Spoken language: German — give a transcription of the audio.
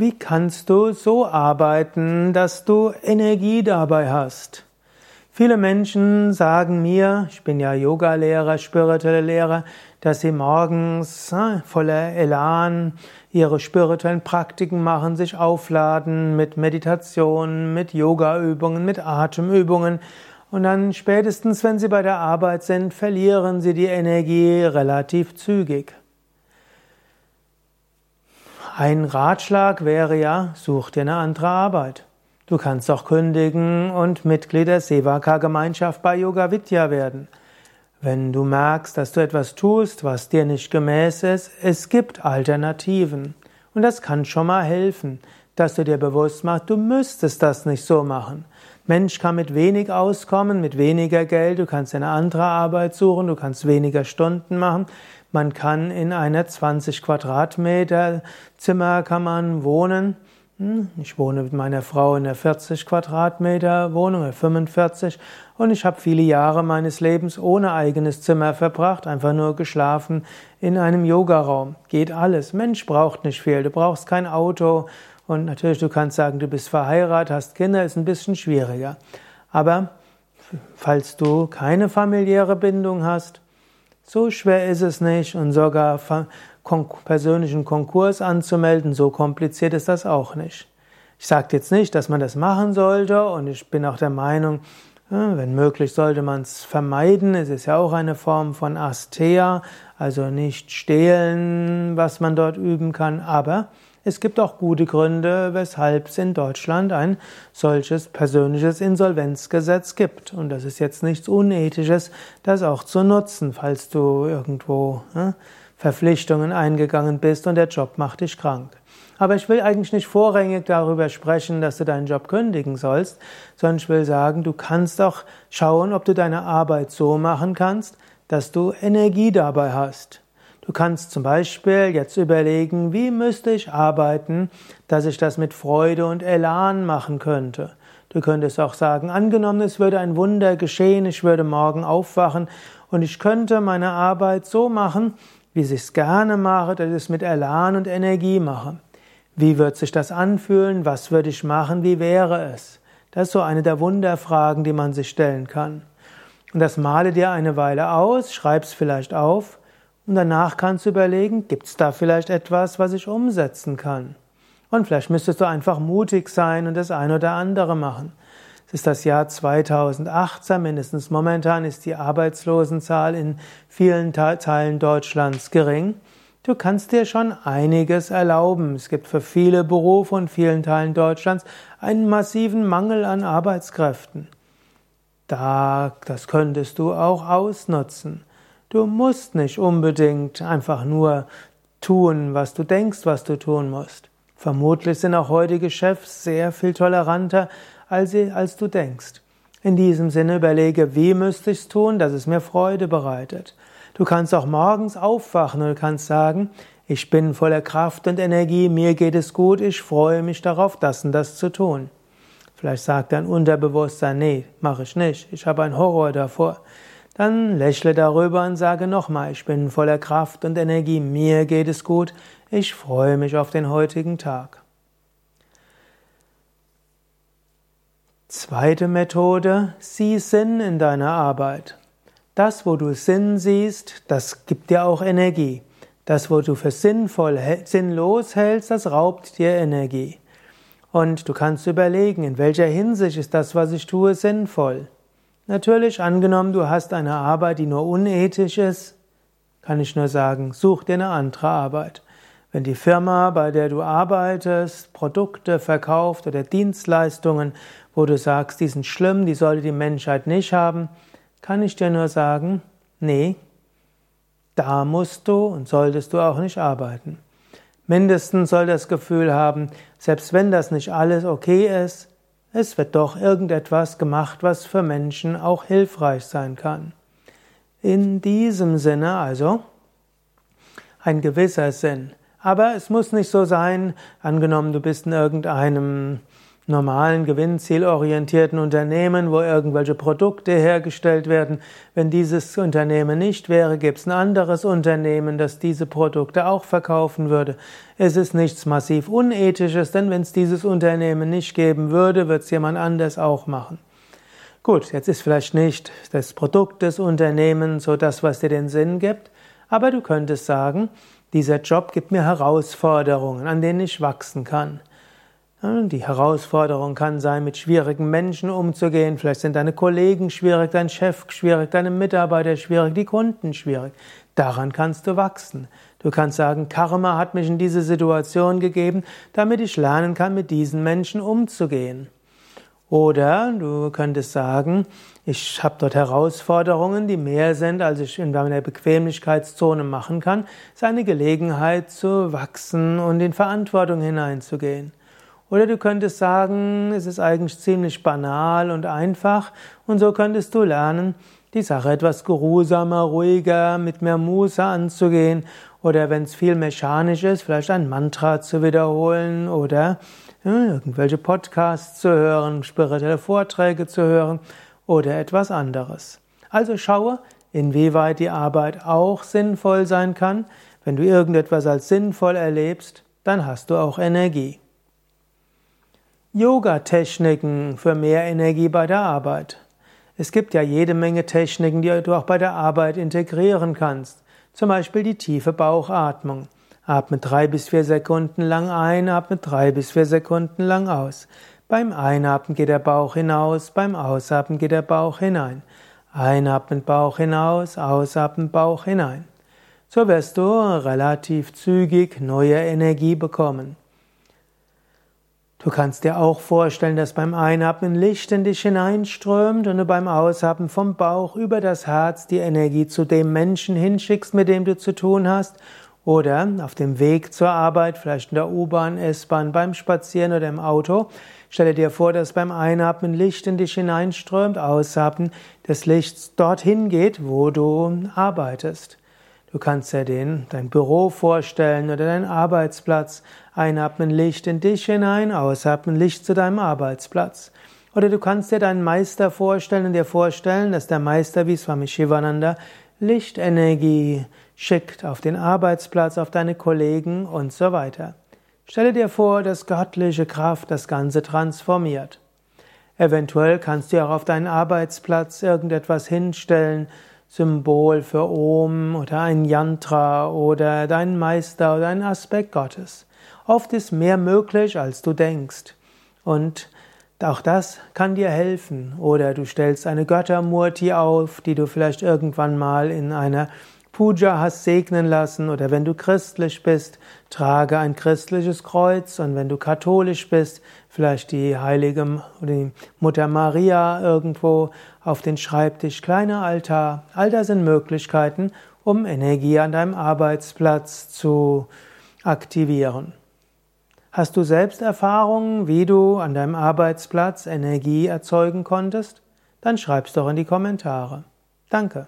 Wie kannst du so arbeiten, dass du Energie dabei hast? Viele Menschen sagen mir, ich bin ja Yoga-Lehrer, spirituelle Lehrer, dass sie morgens äh, voller Elan ihre spirituellen Praktiken machen, sich aufladen mit Meditation, mit Yoga-Übungen, mit Atemübungen und dann spätestens, wenn sie bei der Arbeit sind, verlieren sie die Energie relativ zügig. Ein Ratschlag wäre ja, such dir eine andere Arbeit. Du kannst auch kündigen und Mitglied der Sevaka-Gemeinschaft bei Yoga Vidya werden. Wenn du merkst, dass du etwas tust, was dir nicht gemäß ist, es gibt Alternativen. Und das kann schon mal helfen, dass du dir bewusst machst, du müsstest das nicht so machen. Mensch kann mit wenig auskommen, mit weniger Geld, du kannst eine andere Arbeit suchen, du kannst weniger Stunden machen. Man kann in einer 20 Quadratmeter Zimmer kann man wohnen. Hm, ich wohne mit meiner Frau in einer 40 Quadratmeter Wohnung, 45, und ich habe viele Jahre meines Lebens ohne eigenes Zimmer verbracht, einfach nur geschlafen in einem Yogaraum. Geht alles. Mensch braucht nicht viel. Du brauchst kein Auto und natürlich, du kannst sagen, du bist verheiratet, hast Kinder, ist ein bisschen schwieriger. Aber falls du keine familiäre Bindung hast, so schwer ist es nicht und sogar persönlichen Konkurs anzumelden, so kompliziert ist das auch nicht. Ich sage jetzt nicht, dass man das machen sollte und ich bin auch der Meinung, wenn möglich sollte man es vermeiden. Es ist ja auch eine Form von Astea, also nicht stehlen, was man dort üben kann, aber es gibt auch gute Gründe, weshalb es in Deutschland ein solches persönliches Insolvenzgesetz gibt. Und das ist jetzt nichts Unethisches, das auch zu nutzen, falls du irgendwo äh, Verpflichtungen eingegangen bist und der Job macht dich krank. Aber ich will eigentlich nicht vorrangig darüber sprechen, dass du deinen Job kündigen sollst, sondern ich will sagen, du kannst auch schauen, ob du deine Arbeit so machen kannst, dass du Energie dabei hast. Du kannst zum Beispiel jetzt überlegen, wie müsste ich arbeiten, dass ich das mit Freude und Elan machen könnte. Du könntest auch sagen, angenommen, es würde ein Wunder geschehen, ich würde morgen aufwachen und ich könnte meine Arbeit so machen, wie ich es gerne mache, dass ich es mit Elan und Energie mache. Wie wird sich das anfühlen? Was würde ich machen? Wie wäre es? Das ist so eine der Wunderfragen, die man sich stellen kann. Und das male dir eine Weile aus, schreib's vielleicht auf und danach kannst du überlegen, gibt es da vielleicht etwas, was ich umsetzen kann? Und vielleicht müsstest du einfach mutig sein und das eine oder andere machen. Es ist das Jahr 2018, mindestens momentan ist die Arbeitslosenzahl in vielen Teilen Deutschlands gering. Du kannst dir schon einiges erlauben. Es gibt für viele Berufe und vielen Teilen Deutschlands einen massiven Mangel an Arbeitskräften. Da, das könntest du auch ausnutzen. Du musst nicht unbedingt einfach nur tun, was du denkst, was du tun musst. Vermutlich sind auch heutige Chefs sehr viel toleranter, als, sie, als du denkst. In diesem Sinne überlege, wie müsste ich es tun, dass es mir Freude bereitet. Du kannst auch morgens aufwachen und kannst sagen, ich bin voller Kraft und Energie, mir geht es gut, ich freue mich darauf, das und das zu tun. Vielleicht sagt dein Unterbewusstsein, nee, mache ich nicht, ich habe einen Horror davor. Dann lächle darüber und sage nochmal, ich bin voller Kraft und Energie, mir geht es gut, ich freue mich auf den heutigen Tag. Zweite Methode, sieh Sinn in deiner Arbeit. Das, wo du Sinn siehst, das gibt dir auch Energie. Das, wo du für sinnvoll, sinnlos hältst, das raubt dir Energie. Und du kannst überlegen, in welcher Hinsicht ist das, was ich tue, sinnvoll. Natürlich, angenommen, du hast eine Arbeit, die nur unethisch ist, kann ich nur sagen, such dir eine andere Arbeit. Wenn die Firma, bei der du arbeitest, Produkte verkauft oder Dienstleistungen, wo du sagst, die sind schlimm, die sollte die Menschheit nicht haben, kann ich dir nur sagen, nee, da musst du und solltest du auch nicht arbeiten. Mindestens soll das Gefühl haben, selbst wenn das nicht alles okay ist, es wird doch irgendetwas gemacht, was für Menschen auch hilfreich sein kann. In diesem Sinne also ein gewisser Sinn. Aber es muss nicht so sein, angenommen, du bist in irgendeinem normalen gewinnzielorientierten Unternehmen, wo irgendwelche Produkte hergestellt werden. Wenn dieses Unternehmen nicht wäre, gäbe es ein anderes Unternehmen, das diese Produkte auch verkaufen würde. Es ist nichts massiv Unethisches, denn wenn es dieses Unternehmen nicht geben würde, wird es jemand anders auch machen. Gut, jetzt ist vielleicht nicht das Produkt des Unternehmens so das, was dir den Sinn gibt, aber du könntest sagen, dieser Job gibt mir Herausforderungen, an denen ich wachsen kann. Die Herausforderung kann sein, mit schwierigen Menschen umzugehen. Vielleicht sind deine Kollegen schwierig, dein Chef schwierig, deine Mitarbeiter schwierig, die Kunden schwierig. Daran kannst du wachsen. Du kannst sagen, Karma hat mich in diese Situation gegeben, damit ich lernen kann, mit diesen Menschen umzugehen. Oder du könntest sagen, ich habe dort Herausforderungen, die mehr sind, als ich in meiner Bequemlichkeitszone machen kann. Es ist eine Gelegenheit zu wachsen und in Verantwortung hineinzugehen. Oder du könntest sagen, es ist eigentlich ziemlich banal und einfach und so könntest du lernen, die Sache etwas geruhsamer, ruhiger, mit mehr Muße anzugehen oder wenn es viel mechanisch ist, vielleicht ein Mantra zu wiederholen oder ja, irgendwelche Podcasts zu hören, spirituelle Vorträge zu hören oder etwas anderes. Also schaue, inwieweit die Arbeit auch sinnvoll sein kann. Wenn du irgendetwas als sinnvoll erlebst, dann hast du auch Energie. Yoga-Techniken für mehr Energie bei der Arbeit. Es gibt ja jede Menge Techniken, die du auch bei der Arbeit integrieren kannst. Zum Beispiel die tiefe Bauchatmung. Atme drei bis vier Sekunden lang ein, atme drei bis vier Sekunden lang aus. Beim Einatmen geht der Bauch hinaus, beim Ausatmen geht der Bauch hinein. Einatmen Bauch hinaus, ausatmen Bauch hinein. So wirst du relativ zügig neue Energie bekommen. Du kannst dir auch vorstellen, dass beim Einatmen Licht in dich hineinströmt und du beim Ausatmen vom Bauch über das Herz die Energie zu dem Menschen hinschickst, mit dem du zu tun hast. Oder auf dem Weg zur Arbeit, vielleicht in der U-Bahn, S-Bahn, beim Spazieren oder im Auto. Stelle dir vor, dass beim Einatmen Licht in dich hineinströmt, Ausatmen das Licht dorthin geht, wo du arbeitest. Du kannst dir den, dein Büro vorstellen oder deinen Arbeitsplatz. Einatmen Licht in dich hinein, ausatmen Licht zu deinem Arbeitsplatz. Oder du kannst dir deinen Meister vorstellen und dir vorstellen, dass der Meister wie Swami Shivananda Lichtenergie schickt auf den Arbeitsplatz, auf deine Kollegen und so weiter. Stelle dir vor, dass göttliche Kraft das Ganze transformiert. Eventuell kannst du auch auf deinen Arbeitsplatz irgendetwas hinstellen, Symbol für Om oder ein Yantra oder dein Meister oder ein Aspekt Gottes. Oft ist mehr möglich, als du denkst. Und auch das kann dir helfen. Oder du stellst eine Göttermurti auf, die du vielleicht irgendwann mal in einer Puja hast segnen lassen oder wenn du christlich bist, trage ein christliches Kreuz und wenn du katholisch bist, vielleicht die heilige die Mutter Maria irgendwo auf den Schreibtisch, kleiner Altar. All das sind Möglichkeiten, um Energie an deinem Arbeitsplatz zu aktivieren. Hast du selbst Erfahrungen, wie du an deinem Arbeitsplatz Energie erzeugen konntest? Dann schreib's doch in die Kommentare. Danke.